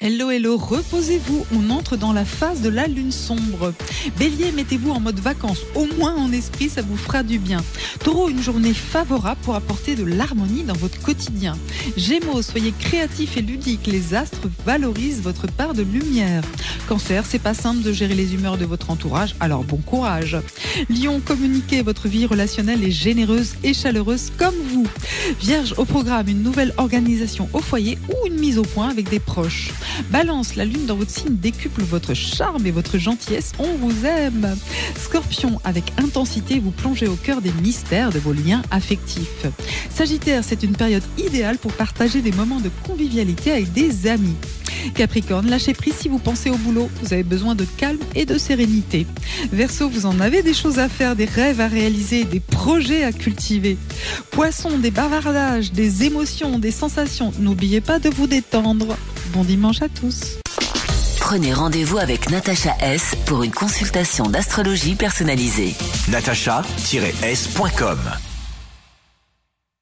Hello, hello, reposez-vous, on entre dans la phase de la lune sombre. Bélier, mettez-vous en mode vacances, au moins en esprit, ça vous fera du bien. Taureau, une journée favorable pour apporter de l'harmonie dans votre quotidien. Gémeaux, soyez créatifs et ludiques, les astres valorisent votre part de lumière. Cancer, c'est pas simple de gérer les humeurs de votre entourage, alors bon courage. Lion, communiquez, votre vie relationnelle est généreuse et chaleureuse comme vous. Vierge, au programme, une nouvelle organisation au foyer ou une mise au point avec des proches. Balance, la lune dans votre signe décuple votre charme et votre gentillesse. On vous aime. Scorpion, avec intensité, vous plongez au cœur des mystères de vos liens affectifs. Sagittaire, c'est une période idéale pour partager des moments de convivialité avec des amis. Capricorne, lâchez prise si vous pensez au boulot. Vous avez besoin de calme et de sérénité. Verseau, vous en avez des choses à faire, des rêves à réaliser, des projets à cultiver. Poisson, des bavardages, des émotions, des sensations. N'oubliez pas de vous détendre. Bon dimanche à tous. Prenez rendez-vous avec Natacha S pour une consultation d'astrologie personnalisée. natacha-s.com